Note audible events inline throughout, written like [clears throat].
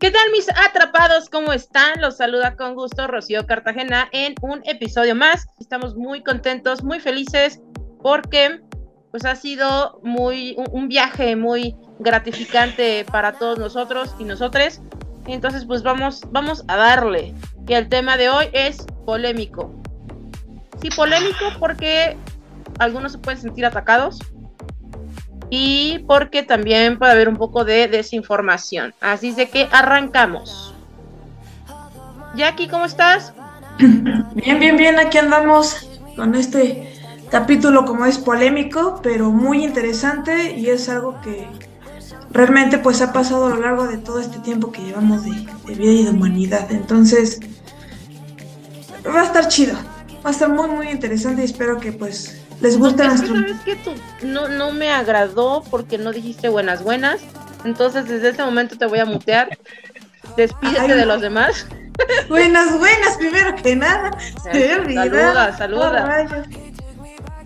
¿Qué tal mis atrapados? ¿Cómo están? Los saluda con gusto Rocío Cartagena en un episodio más. Estamos muy contentos, muy felices porque pues ha sido muy un, viaje muy gratificante para todos nosotros y nosotros. Entonces pues vamos vamos a darle que el tema de hoy es polémico. Sí, polémico porque algunos se pueden sentir atacados, y porque también puede haber un poco de desinformación. Así de que arrancamos. Jackie, ¿cómo estás? [clears throat] Bien, bien, bien, aquí andamos con este capítulo como es polémico, pero muy interesante y es algo que realmente pues ha pasado a lo largo de todo este tiempo que llevamos de, de vida y de humanidad. Entonces, va a estar chido, va a estar muy, muy interesante y espero que pues les gusta nuestro... ¿Sabes que tú no, no me agradó porque no dijiste buenas buenas? Entonces desde este momento te voy a mutear. [laughs] Despídete de los demás. [laughs] Buenas, buenas, primero que nada. [laughs] Se me olvidó. Saluda, saluda.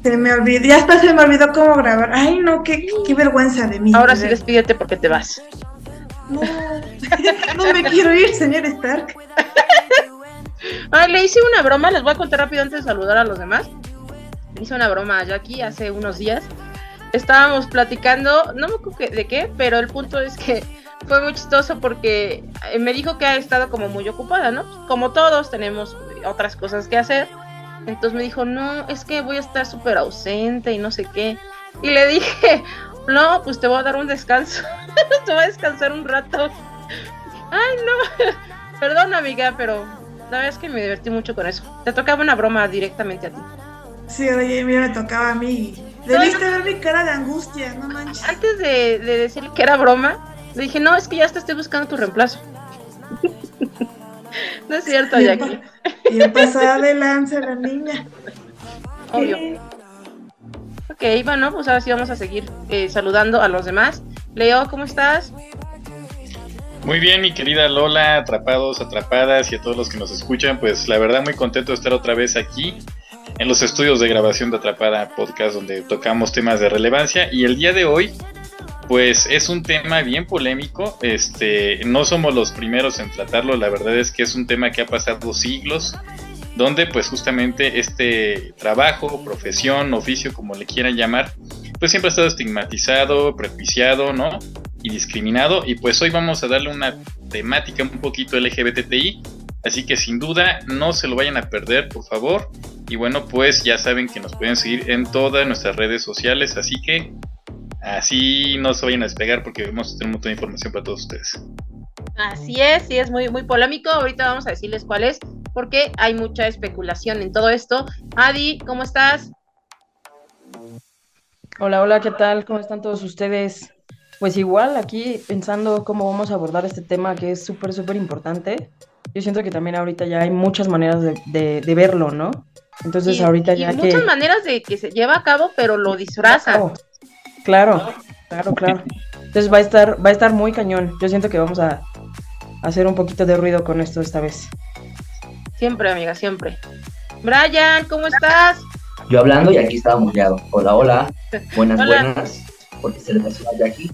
se me olvidó, ya hasta se me olvidó cómo grabar. Ay, no, qué, qué vergüenza de mí. Ahora sí despídete porque te vas. No, no me quiero ir, señor Stark. Ay, le hice una broma, les voy a contar rápido antes de saludar a los demás hice una broma a Jackie hace unos días. Estábamos platicando, no me acuerdo de qué, pero el punto es que fue muy chistoso porque eh, me dijo que ha estado como muy ocupada, ¿no? Como todos tenemos otras cosas que hacer. Entonces me dijo, no, es que voy a estar súper ausente y no sé qué. Y le dije, [laughs] no, pues te voy a dar un descanso. [laughs] te voy a descansar un rato. [laughs] Ay, no. Perdón, amiga, pero la verdad es que me divertí mucho con eso. Te tocaba una broma directamente a ti. Sí, oye, mira, me tocaba a mí. Debiste ver mi cara de angustia, no manches. Antes de, de decirle que era broma, le dije, no, es que ya te estoy buscando tu reemplazo. [laughs] no es cierto, Jackie. Y pasada de lanza la niña. Obvio. Ok, bueno, pues ahora sí vamos a seguir eh, saludando a los demás. Leo, ¿cómo estás? Muy bien, mi querida Lola, atrapados, atrapadas y a todos los que nos escuchan, pues la verdad muy contento de estar otra vez aquí en los estudios de grabación de Atrapada Podcast donde tocamos temas de relevancia y el día de hoy pues es un tema bien polémico, este no somos los primeros en tratarlo, la verdad es que es un tema que ha pasado siglos donde pues justamente este trabajo, profesión, oficio, como le quieran llamar, pues siempre ha estado estigmatizado, prejuiciado, ¿no? Y discriminado. Y pues hoy vamos a darle una temática un poquito LGBTI. Así que sin duda no se lo vayan a perder, por favor. Y bueno, pues ya saben que nos pueden seguir en todas nuestras redes sociales, así que así no se vayan a despegar porque vamos a tener un montón de información para todos ustedes. Así es, sí es muy, muy polémico. Ahorita vamos a decirles cuál es, porque hay mucha especulación en todo esto. Adi, ¿cómo estás? Hola, hola, ¿qué tal? ¿Cómo están todos ustedes? Pues igual aquí pensando cómo vamos a abordar este tema que es súper, súper importante. Yo siento que también ahorita ya hay muchas maneras de, de verlo, ¿no? Entonces ahorita ya y muchas maneras de que se lleva a cabo, pero lo disfraza. Claro, claro, claro, Entonces va a estar, va a estar muy cañón. Yo siento que vamos a hacer un poquito de ruido con esto esta vez. Siempre, amiga, siempre. Brian, ¿cómo estás? Yo hablando y aquí estaba muteado. Hola, hola. Buenas, buenas. Porque se le pasó a Jackie.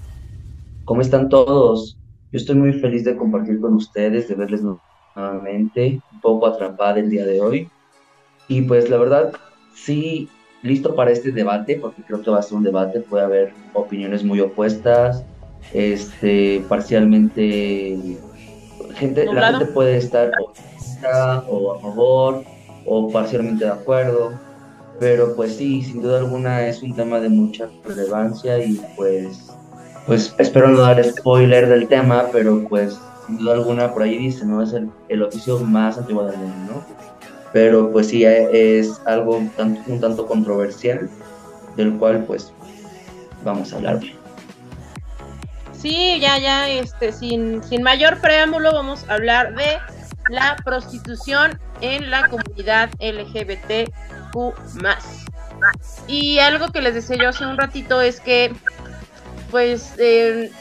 ¿Cómo están todos? Yo estoy muy feliz de compartir con ustedes, de verles nuevamente, un poco atrapada el día de hoy. Y pues la verdad, sí, listo para este debate, porque creo que va a ser un debate, puede haber opiniones muy opuestas, este, parcialmente, gente, la gente puede estar o a favor o parcialmente de acuerdo, pero pues sí, sin duda alguna es un tema de mucha relevancia y pues, pues espero no dar spoiler del tema, pero pues duda alguna por ahí dice, ¿no? Es el, el oficio más antiguo del mundo, ¿no? pero pues sí eh, es algo un tanto, controversial, del cual pues vamos a hablar. Sí, ya, ya, este, sin, sin mayor preámbulo, vamos a hablar de la prostitución en la comunidad LGBTQ. Y algo que les decía yo hace un ratito es que, pues, eh,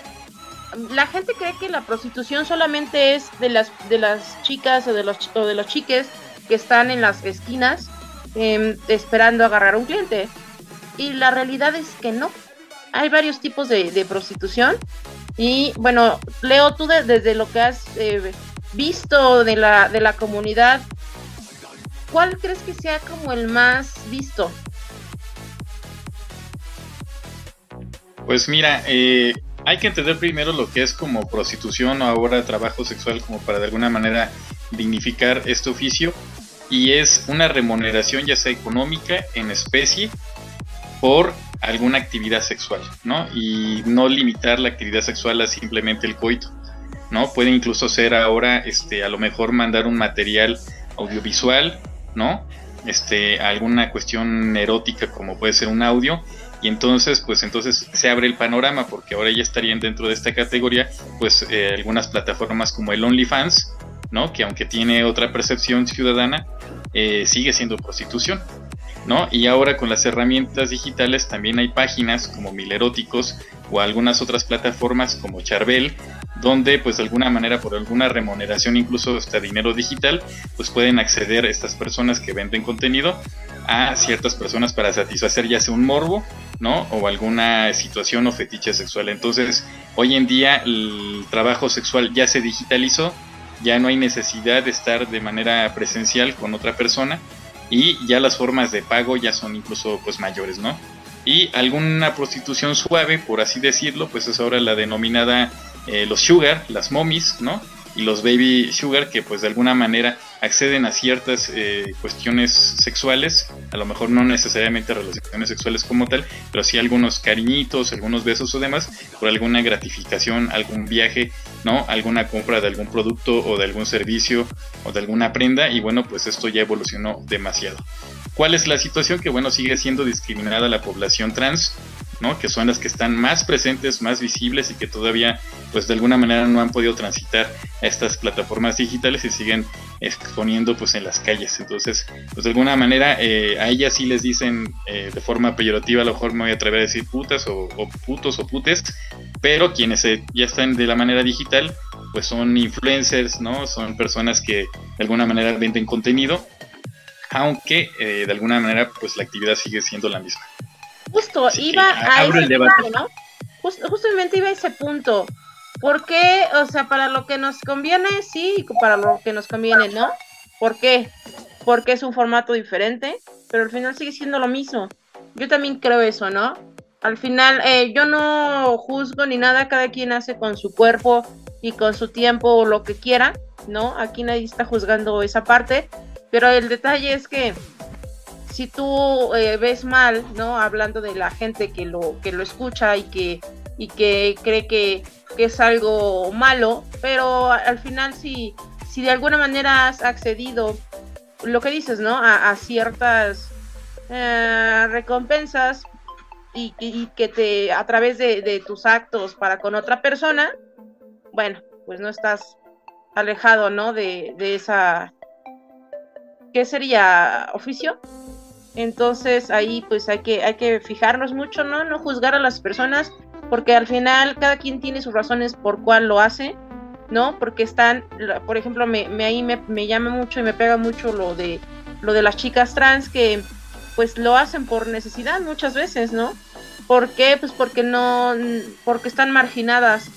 la gente cree que la prostitución solamente es de las, de las chicas o de los, o de los chiques que están en las esquinas em, esperando agarrar un cliente. Y la realidad es que no. Hay varios tipos de, prostitución. Y bueno, Leo, tú desde lo que has eh, visto de la, de la comunidad, ¿cuál crees que sea como el más visto? Pues mira, eh, hay que entender primero lo que es como prostitución o ahora trabajo sexual como para de alguna manera dignificar este oficio y es una remuneración ya sea económica en especie por alguna actividad sexual, ¿no? Y no limitar la actividad sexual a simplemente el coito, ¿no? Puede incluso ser ahora, este, a lo mejor mandar un material audiovisual, ¿no? Este, alguna cuestión erótica como puede ser un audio y entonces pues entonces se abre el panorama porque ahora ya estarían dentro de esta categoría pues eh, algunas plataformas como el OnlyFans no que aunque tiene otra percepción ciudadana eh, sigue siendo prostitución ¿no? Y ahora con las herramientas digitales también hay páginas como Mileróticos o algunas otras plataformas como Charbel, donde pues de alguna manera por alguna remuneración, incluso hasta dinero digital, pues pueden acceder estas personas que venden contenido a ciertas personas para satisfacer ya sea un morbo, ¿no? O alguna situación o fetiche sexual. Entonces, hoy en día el trabajo sexual ya se digitalizó, ya no hay necesidad de estar de manera presencial con otra persona, y ya las formas de pago ya son incluso pues mayores, ¿no? Y alguna prostitución suave, por así decirlo, pues es ahora la denominada eh, los sugar, las momis, ¿no? y los baby sugar que pues de alguna manera acceden a ciertas eh, cuestiones sexuales, a lo mejor no necesariamente relaciones sexuales como tal, pero sí algunos cariñitos, algunos besos o demás, por alguna gratificación, algún viaje, ¿no? Alguna compra de algún producto o de algún servicio o de alguna prenda y bueno, pues esto ya evolucionó demasiado. ¿Cuál es la situación? Que bueno, sigue siendo discriminada la población trans, ¿no? Que son las que están más presentes, más visibles y que todavía, pues de alguna manera no han podido transitar a estas plataformas digitales y siguen exponiendo, pues en las calles. Entonces, pues de alguna manera eh, a ellas sí les dicen eh, de forma peyorativa, a lo mejor me voy a atrever a decir putas o, putos o putes, pero quienes ya están de la manera digital, pues son influencers, ¿no? Son personas que de alguna manera venden contenido aunque eh, de alguna manera pues la actividad sigue siendo la misma. Justo, iba a ese punto, ¿no? justamente iba a ese punto. ¿Por qué? O sea, para lo que nos conviene, sí, para lo que nos conviene, ¿no? ¿Por qué? Porque es un formato diferente, pero al final sigue siendo lo mismo. Yo también creo eso, ¿no? Al final, eh, yo no juzgo ni nada, cada quien hace con su cuerpo y con su tiempo lo que quiera, ¿no? Aquí nadie está juzgando esa parte, pero el detalle es que si tú eh, ves mal, ¿no? Hablando de la gente que lo, que lo escucha y que, y que cree que, es algo malo, pero al final si, si de alguna manera has accedido, lo que dices, ¿no? A, ciertas eh, recompensas y, que te, a través de, de tus actos para con otra persona, bueno, pues no estás alejado, ¿no? De, de esa ¿qué sería oficio? Entonces ahí pues hay que, hay que fijarnos mucho, ¿no? No juzgar a las personas, porque al final cada quien tiene sus razones por cuál lo hace, ¿no? Porque están, por ejemplo, me, me ahí me, me, llama mucho y me pega mucho lo de, lo de las chicas trans que pues lo hacen por necesidad muchas veces, ¿no? ¿Por qué? Pues porque no, porque están marginadas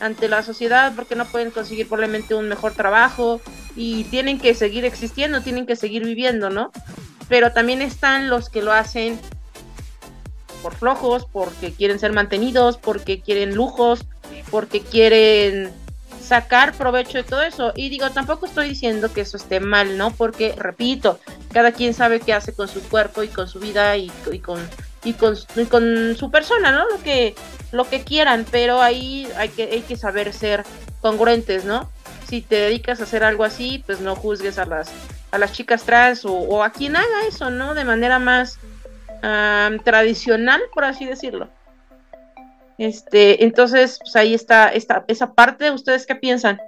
ante la sociedad, porque no pueden conseguir probablemente un mejor trabajo, y tienen que seguir existiendo, tienen que seguir viviendo, ¿no? Pero también están los que lo hacen por flojos, porque quieren ser mantenidos, porque quieren lujos, porque quieren sacar provecho de todo eso. Y digo, tampoco estoy diciendo que eso esté mal, ¿no? Porque, repito, cada quien sabe qué hace con su cuerpo y con su vida y, con, y con, con su persona, ¿no? Lo que, lo que quieran, pero ahí hay que, hay que saber ser congruentes, ¿no? si te dedicas a hacer algo así, pues no juzgues a las, a las chicas trans o, a quien haga eso, ¿no? De manera más tradicional, por así decirlo. Este, entonces, pues ahí está, esta, esa parte. ¿Ustedes qué piensan?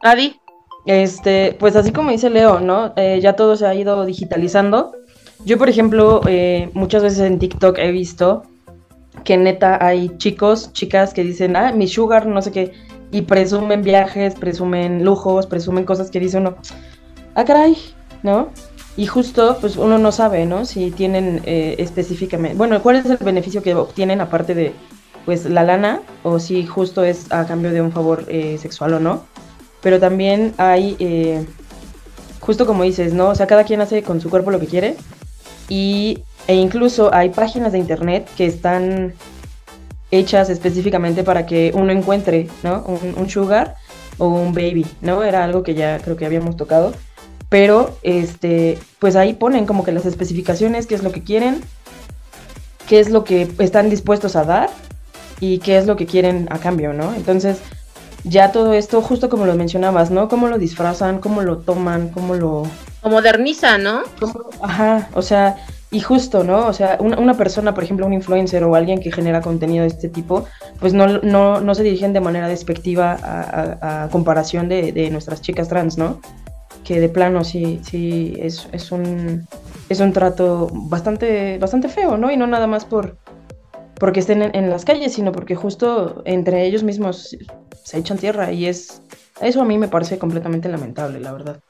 Adi. Este, pues así como dice Leo, ¿no? Eh, ya todo se ha ido digitalizando. Yo, por ejemplo, eh, muchas veces en TikTok he visto que neta hay chicos, chicas que dicen, ah, mi sugar, no sé qué y presumen viajes, presumen lujos, presumen cosas que dice uno, ah, caray, ¿no? Y justo, pues uno no sabe, ¿no? Si tienen eh, específicamente, bueno, ¿cuál es el beneficio que obtienen aparte de, pues la lana o si justo es a cambio de un favor eh, sexual o no. Pero también hay, eh, justo como dices, ¿no? O sea, cada quien hace con su cuerpo lo que quiere y, e incluso hay páginas de internet que están hechas específicamente para que uno encuentre, ¿no? Un, un sugar o un baby, ¿no? Era algo que ya creo que habíamos tocado. Pero, este, pues ahí ponen como que las especificaciones, qué es lo que quieren, qué es lo que están dispuestos a dar y qué es lo que quieren a cambio, ¿no? Entonces, ya todo esto, justo como lo mencionabas, ¿no? Cómo lo disfrazan, cómo lo toman, cómo lo... Lo modernizan, ¿no? Ajá, o sea, y justo, ¿no? O sea, una, persona, por ejemplo, un influencer o alguien que genera contenido de este tipo, pues no, no, no se dirigen de manera despectiva a, comparación de, de, nuestras chicas trans, ¿no? Que de plano sí, sí, es, es, un, es un trato bastante, bastante feo, ¿no? Y no nada más por, porque estén en, las calles, sino porque justo entre ellos mismos se echan tierra y es eso a mí me parece completamente lamentable, la verdad.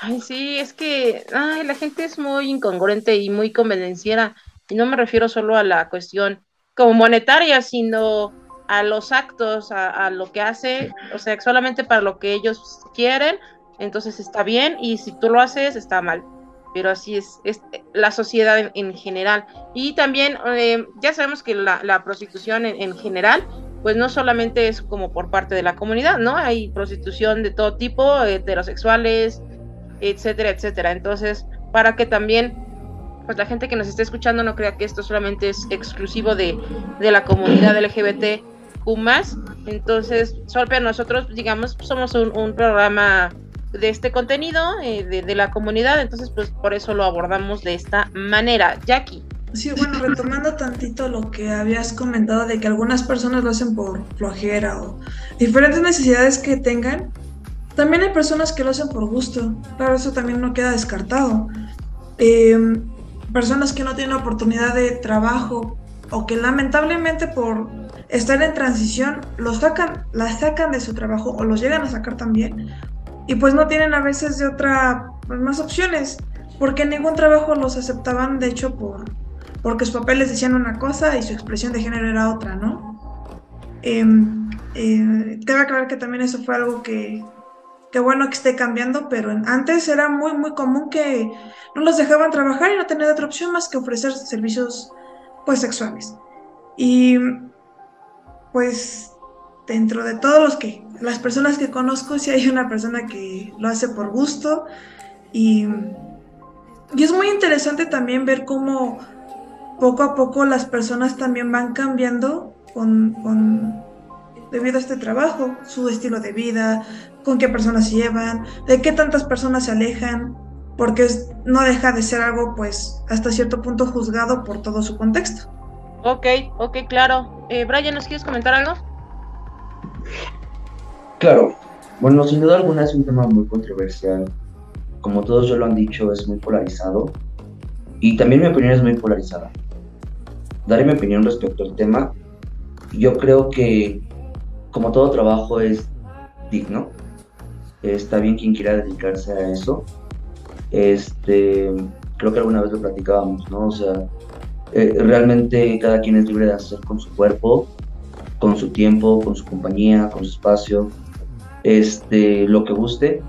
Ay, sí, es que ay, la gente es muy incongruente y muy convenenciera. Y no me refiero solo a la cuestión como monetaria, sino a los actos, a, lo que hace, o sea, solamente para lo que ellos quieren, entonces está bien, y si tú lo haces, está mal pero así es, es la sociedad en, general. Y también eh, ya sabemos que la, prostitución en, general, pues no solamente es como por parte de la comunidad, ¿no? Hay prostitución de todo tipo, heterosexuales, etcétera, etcétera. Entonces, para que también pues la gente que nos esté escuchando no crea que esto solamente es exclusivo de, la comunidad LGBT más. Entonces, Solpe, nosotros, digamos, somos un programa de este contenido eh, de, la comunidad, entonces pues por eso lo abordamos de esta manera. Jackie. Sí, bueno, retomando tantito lo que habías comentado de que algunas personas lo hacen por flojera o diferentes necesidades que tengan, también hay personas que lo hacen por gusto, claro, eso también no queda descartado. Em, personas que no tienen oportunidad de trabajo o que lamentablemente por estar en transición los sacan, las sacan de su trabajo o los llegan a sacar también y pues no tienen a veces de otra, pues, más opciones, porque ningún trabajo los aceptaban, de hecho, por, porque sus papeles decían una cosa y su expresión de género era otra, ¿no? Eh, eh, que aclarar que también eso fue algo que, que bueno que esté cambiando, pero antes era muy, muy común que no los dejaban trabajar y no tenían otra opción más que ofrecer servicios, pues, sexuales. Y, pues, dentro de todos los que, las personas que conozco, si hay una persona que lo hace por gusto y, y es muy interesante también ver cómo poco a poco las personas también van cambiando con, con, debido a este trabajo, su estilo de vida, con qué personas se llevan, de qué tantas personas se alejan, porque no deja de ser algo pues hasta cierto punto juzgado por todo su contexto. Ok, ok, claro. Eh, Brian, ¿nos quieres comentar algo? Claro, bueno, sin duda alguna es un tema muy controversial. Como todos ya lo han dicho, es muy polarizado. Y también mi opinión es muy polarizada. Daré mi opinión respecto al tema. Yo creo que, como todo trabajo, es digno. Está bien quien quiera dedicarse a eso. Este, creo que alguna vez lo platicábamos, ¿no? O sea, eh, realmente cada quien es libre de hacer con su cuerpo con su tiempo, con su compañía, con su espacio, este, lo que guste,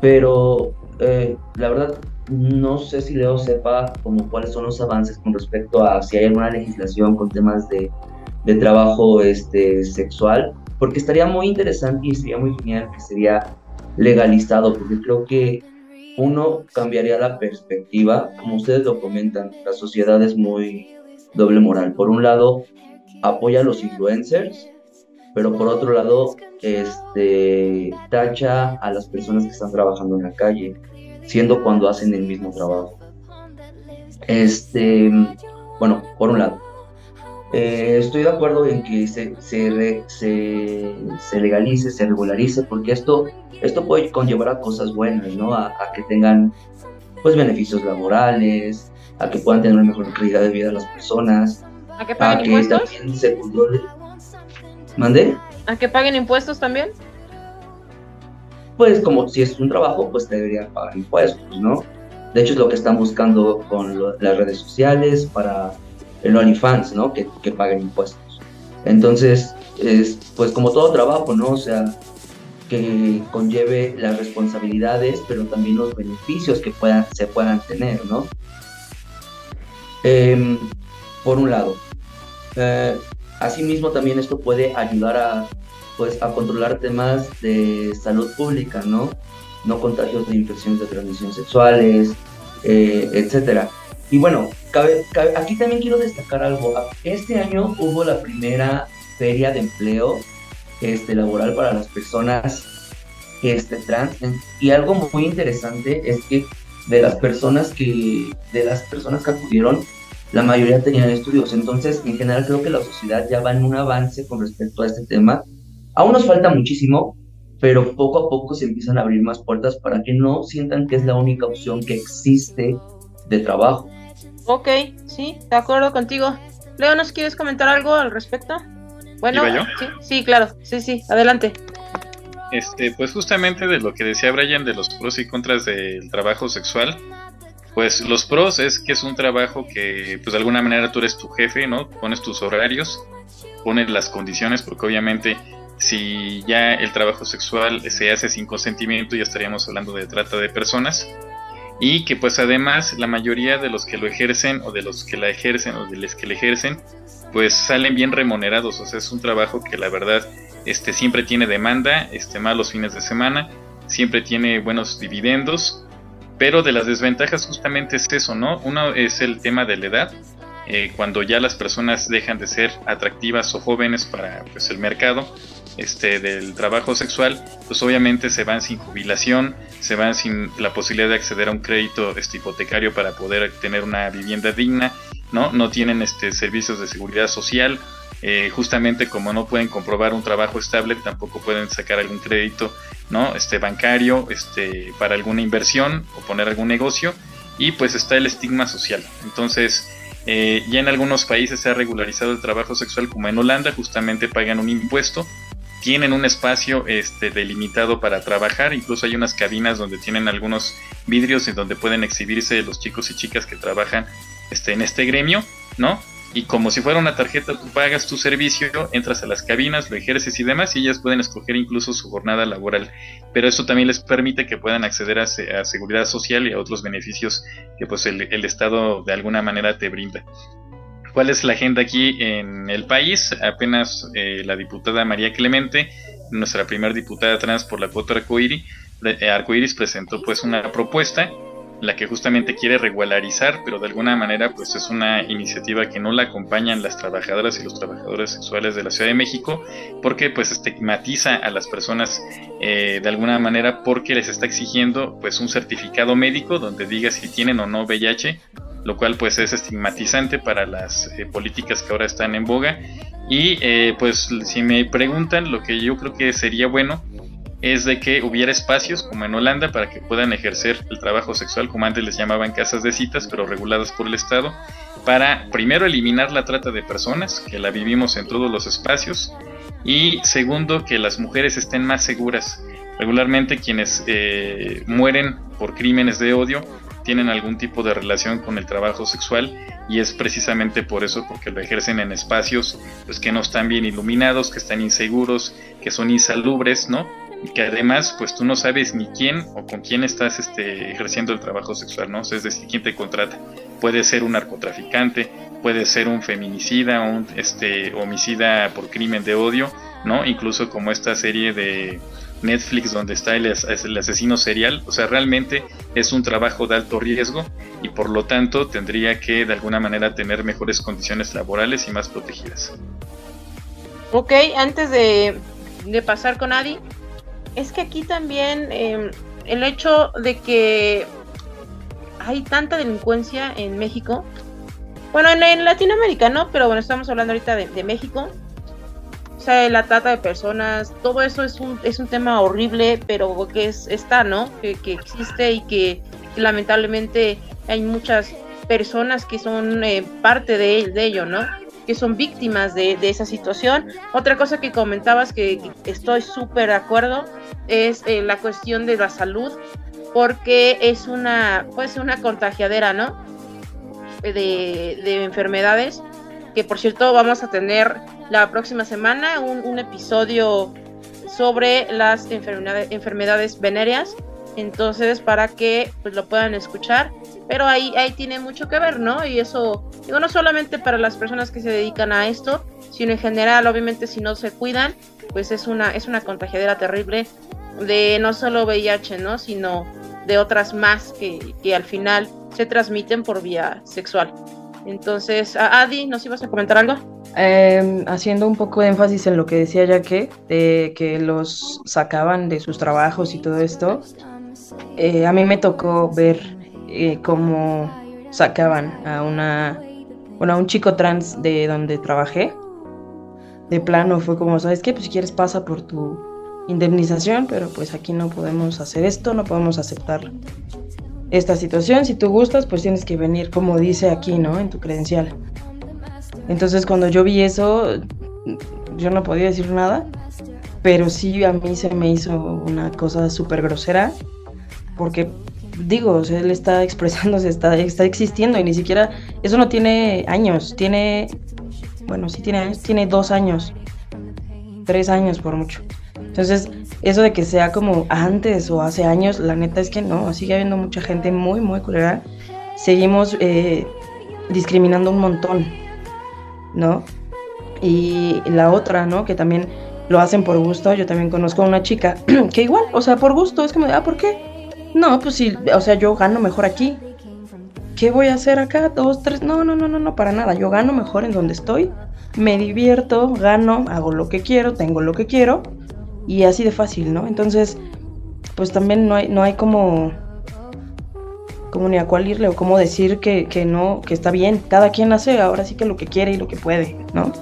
pero eh, la verdad no sé si Leo sepa como cuáles son los avances con respecto a si hay alguna legislación con temas de, de trabajo este, sexual, porque estaría muy interesante y sería muy genial que sería legalizado, porque creo que uno cambiaría la perspectiva, como ustedes lo comentan, la sociedad es muy doble moral. Por un lado, apoya a los influencers, pero por otro lado, este, tacha a las personas que están trabajando en la calle, siendo cuando hacen el mismo trabajo. Este, bueno, por un lado. Eh, estoy de acuerdo en que se, se, se, legalice, se regularice, porque esto, esto puede conllevar a cosas buenas, ¿no? A, a, que tengan pues beneficios laborales, a que puedan tener una mejor calidad de vida las personas, ¿A que paguen impuestos? ¿Mande? ¿A que paguen impuestos también? Pues como si es un trabajo, pues deberían pagar impuestos, ¿no? De hecho es lo que están buscando con las redes sociales para el OnlyFans, ¿no? Que, que paguen impuestos. Entonces, es, pues como todo trabajo, ¿no? O sea, que conlleve las responsabilidades, pero también los beneficios que puedan, se puedan tener, ¿no? Em, por un lado. Eh, asimismo, también esto puede ayudar a, pues, a controlar temas de salud pública, ¿no? No contagios de infecciones de transmisión sexuales, eh, etcétera. Y bueno, aquí también quiero destacar algo. Este año hubo la primera feria de empleo este, laboral para las personas este, trans. Y algo muy interesante es que de las personas que, de las personas que acudieron, la mayoría tenían estudios. Entonces, en general, creo que la sociedad ya va en un avance con respecto a este tema. Aún nos falta muchísimo, pero poco a poco se empiezan a abrir más puertas para que no sientan que es la única opción que existe de trabajo. Ok, sí, de acuerdo contigo. Leo, ¿nos quieres comentar algo al respecto? Bueno, Sí, sí, claro, sí, sí, adelante. Este, pues justamente de lo que decía Brian de los pros y contras del trabajo sexual, pues los pros es que es un trabajo que pues de alguna manera tú eres tu jefe, ¿no? Pones tus horarios, pones las condiciones, porque obviamente si ya el trabajo sexual se hace sin consentimiento ya estaríamos hablando de trata de personas. Y que pues además la mayoría de los que lo ejercen o de los que la ejercen o de los que le ejercen pues salen bien remunerados, o sea, es un trabajo que la verdad este, siempre tiene demanda, este, más los fines de semana, siempre tiene buenos dividendos, pero de las desventajas justamente es eso, ¿no? Uno es el tema de la edad, eh, cuando ya las personas dejan de ser atractivas o jóvenes para pues, el mercado este, del trabajo sexual, pues obviamente se van sin jubilación, se van sin la posibilidad de acceder a un crédito este, hipotecario para poder tener una vivienda digna, ¿no? No tienen este, servicios de seguridad social, eh, justamente como no pueden comprobar un trabajo estable, tampoco pueden sacar algún crédito, ¿no? Este bancario, este, para alguna inversión o poner algún negocio, y pues está el estigma social. Entonces, eh, ya en algunos países se ha regularizado el trabajo sexual, como en Holanda, justamente pagan un impuesto, tienen un espacio este, delimitado para trabajar, incluso hay unas cabinas donde tienen algunos vidrios en donde pueden exhibirse los chicos y chicas que trabajan este, en este gremio, ¿no? Y como si fuera una tarjeta, tú pagas tu servicio, entras a las cabinas, lo ejerces y demás, y ellas pueden escoger incluso su jornada laboral. Pero eso también les permite que puedan acceder a, seguridad social y a otros beneficios que pues el, Estado de alguna manera te brinda. ¿Cuál es la agenda aquí en el país? Apenas eh, la diputada María Clemente, nuestra primera diputada trans por la cuota arcoíris, eh, arcoiris presentó pues una propuesta la que justamente quiere regularizar, pero de alguna manera pues es una iniciativa que no la acompañan las trabajadoras y los trabajadores sexuales de la Ciudad de México, porque pues estigmatiza a las personas eh, de alguna manera porque les está exigiendo pues un certificado médico donde diga si tienen o no VIH, lo cual pues es estigmatizante para las eh, políticas que ahora están en boga. Y eh, pues si me preguntan, lo que yo creo que sería bueno es de que hubiera espacios como en Holanda para que puedan ejercer el trabajo sexual, como antes les llamaban casas de citas, pero reguladas por el Estado, para primero eliminar la trata de personas, que la vivimos en todos los espacios, y segundo, que las mujeres estén más seguras. Regularmente quienes eh, mueren por crímenes de odio tienen algún tipo de relación con el trabajo sexual y es precisamente por eso porque lo ejercen en espacios pues que no están bien iluminados, que están inseguros, que son insalubres, ¿no? Que además pues tú no sabes ni quién o con quién estás este, ejerciendo el trabajo sexual, ¿no? es decir, quién te contrata. Puede ser un narcotraficante, puede ser un feminicida, un este, homicida por crimen de odio, ¿no? Incluso como esta serie de Netflix donde está el, el asesino serial, o sea, realmente es un trabajo de alto riesgo y por lo tanto tendría que de alguna manera tener mejores condiciones laborales y más protegidas. Ok, antes de, de pasar con Adi, es que aquí también em, el hecho de que hay tanta delincuencia en México, bueno, en, Latinoamérica, ¿no? Pero bueno, estamos hablando ahorita de, México. O sea, la trata de personas, todo eso es un, es un tema horrible, pero que es, está, ¿no? Que, existe y que, lamentablemente hay muchas personas que son eh, parte de, de ello, ¿no? Que son víctimas de, esa situación. Otra cosa que comentabas que, estoy súper de acuerdo es eh, la cuestión de la salud, porque es una, pues una contagiadera, ¿no? De, de enfermedades que por cierto vamos a tener la próxima semana un, episodio sobre las enfermedades, enfermedades venéreas, entonces para que pues, lo puedan escuchar, pero ahí, ahí tiene mucho que ver, ¿no? Y eso, digo, no solamente para las personas que se dedican a esto, sino en general, obviamente si no se cuidan, pues es una, es una contagiadera terrible de no solo VIH, ¿no? Sino de otras más que, que al final se transmiten por vía sexual. Entonces, Adi, ¿nos ibas a comentar algo? Em, haciendo un poco de énfasis en lo que decía ya que, de que los sacaban de sus trabajos y todo esto, eh, a mí me tocó ver eh, cómo sacaban a una, bueno, a un chico trans de donde trabajé. De plano fue como, ¿sabes qué? Pues si quieres pasa por tu indemnización, pero pues aquí no podemos hacer esto, no podemos aceptar esta situación. Si tú gustas, pues tienes que venir como dice aquí, ¿no? En tu credencial. Entonces cuando yo vi eso, yo no podía decir nada, pero sí a mí se me hizo una cosa súper grosera, porque digo, él está [laughs] expresándose, está, está existiendo y ni siquiera, eso no tiene años, tiene, bueno, sí tiene años, tiene dos años, tres años por mucho. Entonces, eso de que sea como antes o hace años, la neta es que no, sigue habiendo mucha gente muy, muy culera. Seguimos eh, discriminando un montón, ¿no? Y la otra, ¿no? Que también lo hacen por gusto. Yo también conozco a una chica [clears throat] que igual, o sea, por gusto, es como, ah, ¿por qué? No, pues sí, o sea, yo gano mejor aquí. ¿Qué voy a hacer acá? Dos, tres. No, no, no, no, no, para nada. Yo gano mejor en donde estoy. Me divierto, gano, hago lo que quiero, tengo lo que quiero y así de fácil, ¿no? Entonces, pues también no hay, no hay como, como ni a cuál irle o cómo decir que, que no, que está bien. Cada quien hace ahora sí que lo que quiere y lo que puede, ¿no?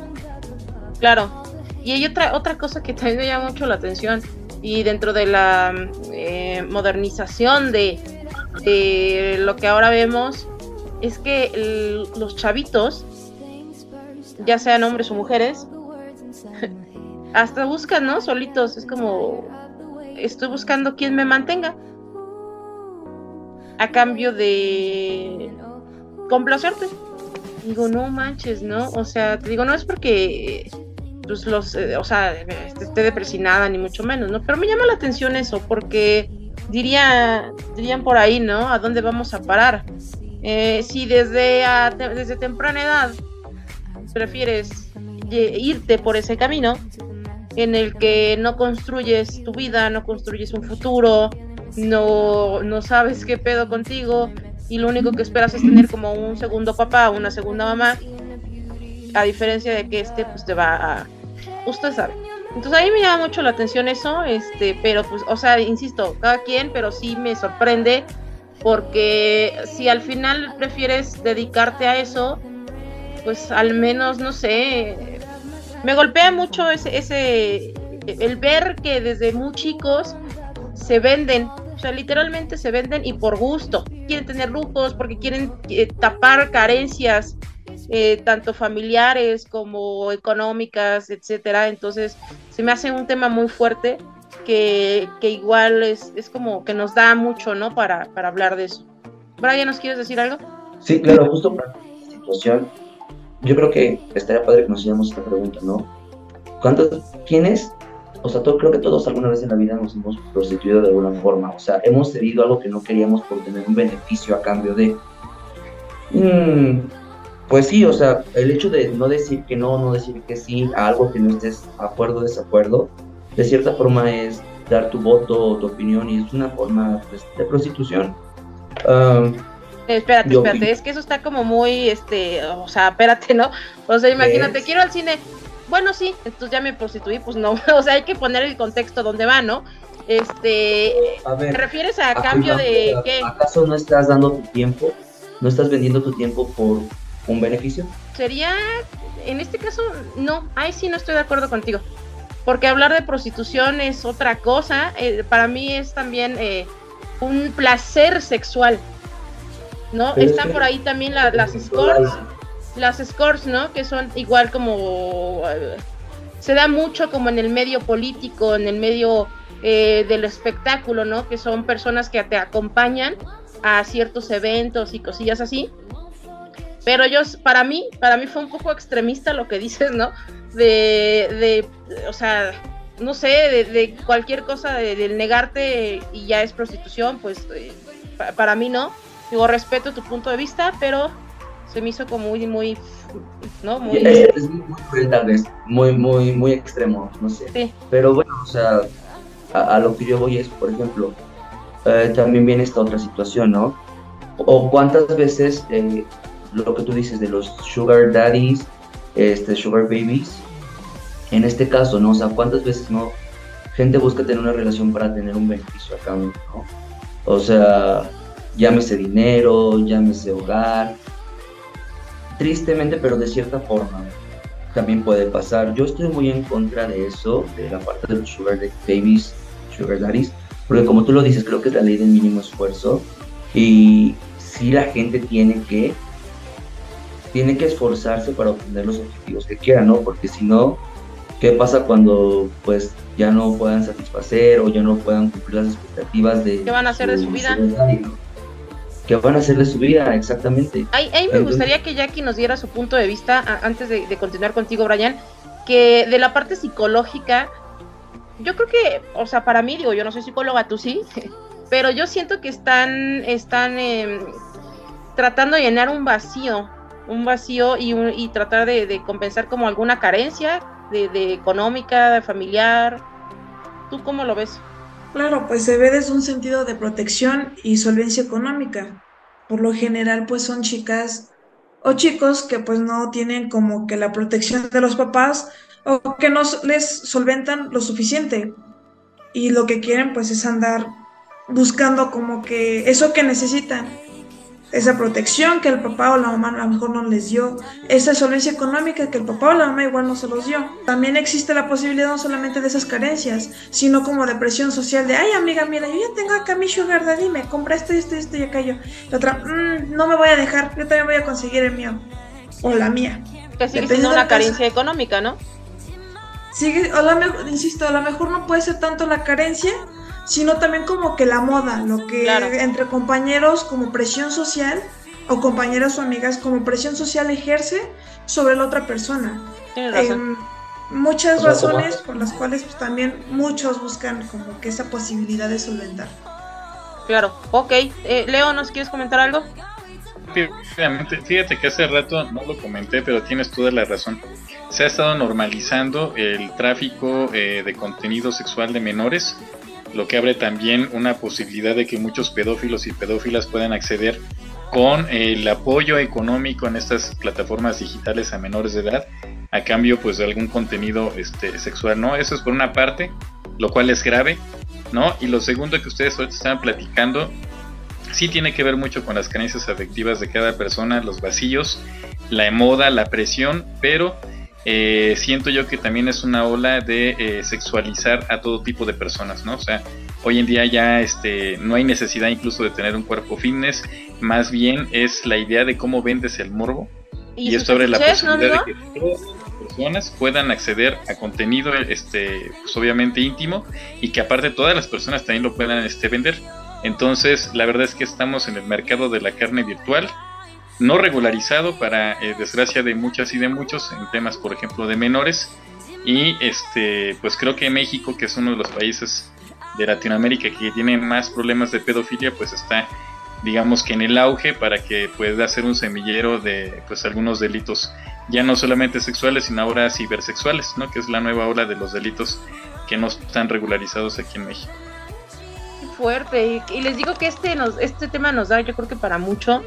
Claro. Y hay otra, otra cosa que también me llama mucho la atención y dentro de la eh, modernización de, de, lo que ahora vemos es que los chavitos, ya sean hombres o mujeres, [laughs] hasta buscan, ¿no? Solitos, es como, estoy buscando quien me mantenga. A cambio de complacerte. Digo, no manches, ¿no? O sea, te digo, no es porque pues los, eh, o sea, esté depresinada ni mucho menos, ¿no? Pero me llama la atención eso, porque diría, dirían por ahí, ¿no? ¿A dónde vamos a parar? Eh, si desde, desde temprana edad prefieres irte por ese camino, en el que no construyes tu vida, no construyes un futuro, no, no sabes qué pedo contigo y lo único que esperas es tener como un segundo papá una segunda mamá, a diferencia de que este pues te va a... Usted sabe. Entonces ahí me llama mucho la atención eso, este, pero pues, o sea, insisto, cada quien, pero sí me sorprende porque si al final prefieres dedicarte a eso, pues al menos, no sé, me golpea mucho ese, ese, el ver que desde muy chicos se venden, o sea, literalmente se venden y por gusto. Quieren tener lujos porque quieren eh, tapar carencias, eh, tanto familiares como económicas, etcétera. Entonces, se me hace un tema muy fuerte que, que igual es, es, como que nos da mucho, ¿no? Para, para hablar de eso. Brian, ¿nos quieres decir algo? Sí, claro, justo para esta situación yo creo que estaría padre que nos hiciéramos esta pregunta, ¿no? ¿Cuántos, quiénes, o sea, todo, creo que todos alguna vez en la vida nos hemos prostituido de alguna forma, o sea, hemos cedido algo que no queríamos por tener un beneficio a cambio de... Mm, pues sí, o sea, el hecho de no decir que no, no decir que sí a algo que no estés acuerdo o desacuerdo, de cierta forma es dar tu voto o tu opinión y es una forma pues, de prostitución. Um, Espérate, espérate, es que eso está como muy, este, o sea, espérate, ¿no? O sea, imagínate, quiero al cine. Bueno, sí, entonces ya me prostituí, pues no, [laughs] o sea, hay que poner el contexto donde va, ¿no? Este, ¿te refieres a, cambio de qué? ¿Acaso no estás dando tu tiempo? ¿No estás vendiendo tu tiempo por un beneficio? Sería, en este caso, no, ahí sí no estoy de acuerdo contigo. Porque hablar de prostitución es otra cosa, eh, para mí es también eh, un placer sexual. ¿no? Están por ahí también las scores, las scores, ¿no? Que son igual como... Eh, se da mucho como en el medio político, en el medio eh, del espectáculo, ¿no? Que son personas que te acompañan a ciertos eventos y cosillas así. Pero yo, para mí, para mí fue un poco extremista lo que dices, ¿no? De, de o sea, no sé, de, cualquier cosa, del negarte y ya es prostitución, pues eh, para mí no. Digo, respeto tu punto de vista, pero se me hizo como muy, muy, ¿no? Muy... Es, muy cruel tal vez, muy, muy, muy extremo, no sé. Sí. Pero bueno, o sea, a, lo que yo voy es, por ejemplo, eh, también viene esta otra situación, ¿no? O cuántas veces eh, lo que tú dices de los sugar daddies, este, sugar babies, en este caso, ¿no? O sea, cuántas veces no gente busca tener una relación para tener un beneficio a ¿no? O sea, llámese dinero, llámese hogar. Tristemente, pero de cierta forma, también puede pasar. Yo estoy muy en contra de eso, de la parte de los sugar babies, sugar daddies, porque como tú lo dices, creo que es la ley del mínimo esfuerzo y si la gente tiene que tiene que esforzarse para obtener los objetivos que quiera, ¿no? Porque si no, ¿qué pasa cuando pues ya no puedan satisfacer o ya no puedan cumplir las expectativas de... ¿Qué van a hacer de su vida? ¿Qué van a hacer de su vida? Exactamente. Ahí, me gustaría que Jackie nos diera su punto de vista antes de, continuar contigo, Brian, que de la parte psicológica, yo creo que, o sea, para mí, digo, yo no soy psicóloga, tú sí, [laughs] pero yo siento que están, están em, tratando de llenar un vacío un vacío y, tratar de, compensar como alguna carencia de, económica, de familiar. ¿Tú cómo lo ves? Claro, pues se ve desde un sentido de protección y solvencia económica. Por lo general, pues son chicas o chicos que pues no tienen como que la protección de los papás o que no les solventan lo suficiente. Y lo que quieren pues es andar buscando como que eso que necesitan esa protección que el papá o la mamá a lo mejor no les dio, esa solvencia económica que el papá o la mamá igual no se los dio. También existe la posibilidad no solamente de esas carencias, sino como de presión social de, ay amiga, mira, yo ya tengo acá mi sugar daddy, me compra esto, esto, esto y aquello. La otra, mm, no me voy a dejar, yo también voy a conseguir el mío. O la mía. Que sigue siendo una carencia económica, ¿no? Sigue, o la mejor, insisto, a lo mejor no puede ser tanto la carencia, sino también como que la moda, lo que entre compañeros como presión social o compañeras o amigas como presión social ejerce sobre la otra persona. Em, muchas razones por las cuales pues, también muchos buscan como que esa posibilidad de solventar. Claro, ok. Eh, Leo, ¿nos quieres comentar algo? Fíjate que hace rato no lo comenté, pero tienes toda la razón. Se ha estado normalizando el tráfico eh, de contenido sexual de menores lo que abre también una posibilidad de que muchos pedófilos y pedófilas puedan acceder con el apoyo económico en estas plataformas digitales a menores de edad a cambio pues de algún contenido este, sexual, ¿no? Eso es por una parte, lo cual es grave, ¿no? Y lo segundo que ustedes ahorita estaban platicando, sí tiene que ver mucho con las creencias afectivas de cada persona, los vacíos, la moda, la presión, pero eh, siento yo que también es una ola de eh, sexualizar a todo tipo de personas, ¿no? O sea, hoy en día ya este, no hay necesidad incluso de tener un cuerpo fitness, más bien es la idea de cómo vendes el morbo y, esto abre la posibilidad de que todas las personas puedan acceder a contenido, este, pues obviamente íntimo y que aparte todas las personas también lo puedan este, vender. Entonces, la verdad es que estamos en el mercado de la carne virtual no regularizado para eh, desgracia de muchas y de muchos en temas por ejemplo de menores. Y este pues creo que México que es uno de los países de Latinoamérica que tiene más problemas de pedofilia pues está digamos que en el auge para que pueda ser un semillero de pues algunos delitos ya no solamente sexuales sino ahora cibersexuales no que es la nueva ola de los delitos que no están regularizados aquí en México. Fuerte. Y, les digo que este nos este tema nos da yo creo que para mucho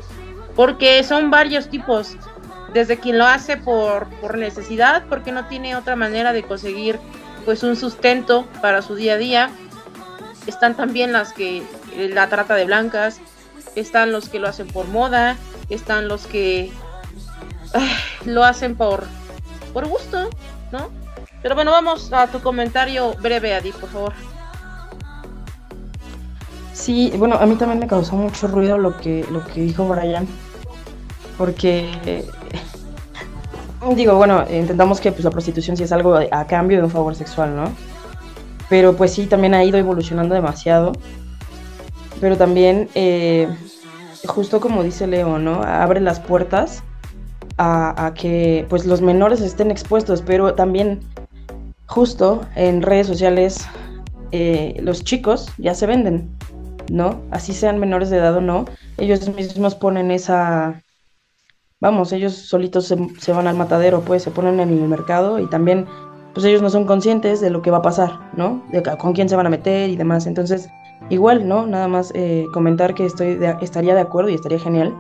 porque son varios tipos, desde quien lo hace por, por necesidad, porque no tiene otra manera de conseguir pues un sustento para su día a día. Están también las que eh, la trata de blancas, están los que lo hacen por moda, están los que lo hacen por, por gusto, ¿no? Pero bueno, vamos a tu comentario breve, Adi, por favor. Sí, bueno, a mí también me causó mucho ruido lo que, lo que dijo Brian, porque [laughs] digo, bueno, entendamos que pues, la prostitución sí es algo a cambio de un favor sexual, ¿no? Pero pues sí, también ha ido evolucionando demasiado. Pero también, eh, justo como dice Leo, ¿no? Abre las puertas a, que pues los menores estén expuestos, pero también justo en redes sociales eh, los chicos ya se venden, ¿no? Así sean menores de edad o no, ellos mismos ponen esa, vamos, ellos solitos se, van al matadero, pues se ponen en el mercado y también, pues ellos no son conscientes de lo que va a pasar, ¿no? De con quién se van a meter y demás. Entonces, igual, ¿no? Nada más eh, comentar que estoy estaría de acuerdo y estaría genial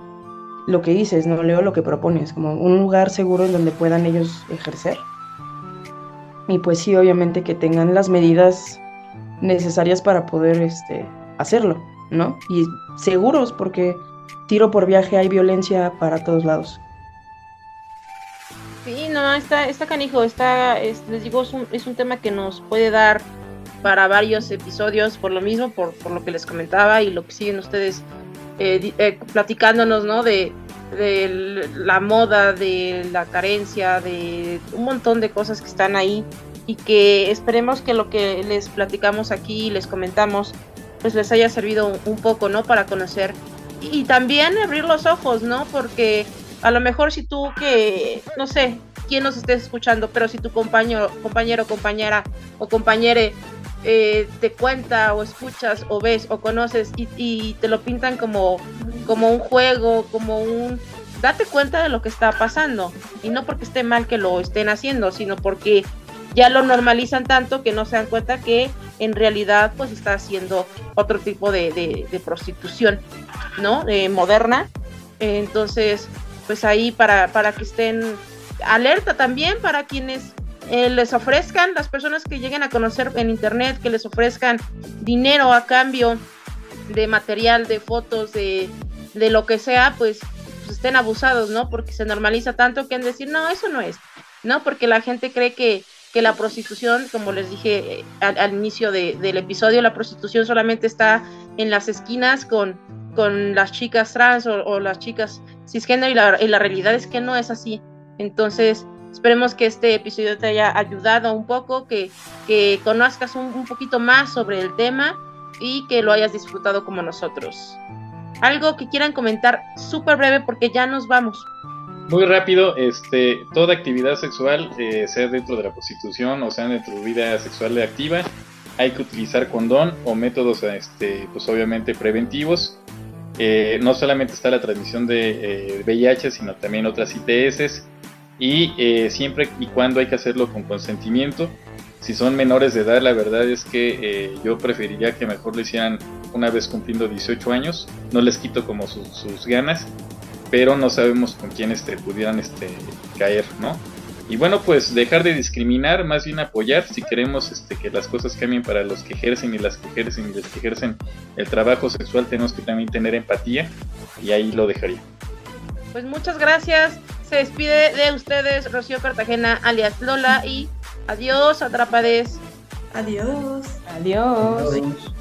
lo que dices, ¿no? Leo lo que propones, como un lugar seguro en donde puedan ellos ejercer. Y pues sí, obviamente que tengan las medidas necesarias para poder este, hacerlo, ¿no? Y seguros, porque tiro por viaje hay violencia para todos lados. Sí, no, está, está canijo, está, les digo, es un, es un tema que nos puede dar para varios episodios por lo mismo, por, por lo que les comentaba y lo que siguen ustedes eh, eh, platicándonos, ¿no? De, la moda, de la carencia, de un montón de cosas que están ahí y que esperemos que lo que les platicamos aquí y les comentamos pues les haya servido un, poco, ¿no? Para conocer y, también abrir los ojos, ¿no? Porque a lo mejor si tú que, no sé, quién nos estés escuchando, pero si tu compañero, compañero, compañera o compañere eh, te cuenta o escuchas o ves o conoces y, te lo pintan como, como un juego, como un... Date cuenta de lo que está pasando y no porque esté mal que lo estén haciendo, sino porque ya lo normalizan tanto que no se dan cuenta que en realidad pues está haciendo otro tipo de, prostitución, ¿no? moderna. entonces, pues ahí para, para que estén alerta también para quienes eh, les ofrezcan, las personas que lleguen a conocer en internet, que les ofrezcan dinero a cambio de material, de fotos, de, lo que sea, pues, pues, estén abusados, ¿no? Porque se normaliza tanto que en decir, no, eso no es, ¿no? Porque la gente cree que, que la prostitución, como les dije eh, al, inicio del episodio, la prostitución solamente está en las esquinas con, con las chicas trans o, las chicas cisgénero y la, realidad es que no es así. Entonces, Esperemos que este episodio te haya ayudado un poco, que, que conozcas un, poquito más sobre el tema y que lo hayas disfrutado como nosotros. Algo que quieran comentar súper breve porque ya nos vamos. Muy rápido, este, toda actividad sexual, eh, sea dentro de la prostitución o sea dentro de vida sexual activa, hay que utilizar condón o métodos, este, pues obviamente preventivos. Eh, no solamente está la transmisión de VIH, eh, sino también otras ITS y eh, siempre y cuando hay que hacerlo con consentimiento. Si son menores de edad, la verdad es que eh, yo preferiría que mejor lo hicieran una vez cumpliendo 18 años. No les quito como sus ganas, pero no sabemos con quién este, pudieran este, caer, ¿no? Y bueno, pues dejar de discriminar, más bien apoyar, si queremos este, que las cosas cambien para los que ejercen y las que ejercen y los que ejercen el trabajo sexual, tenemos que también tener empatía y ahí lo dejaría. Pues muchas gracias se despide de ustedes Rocío Cartagena, alias Lola, y adiós, atrapades. Adiós. Adiós.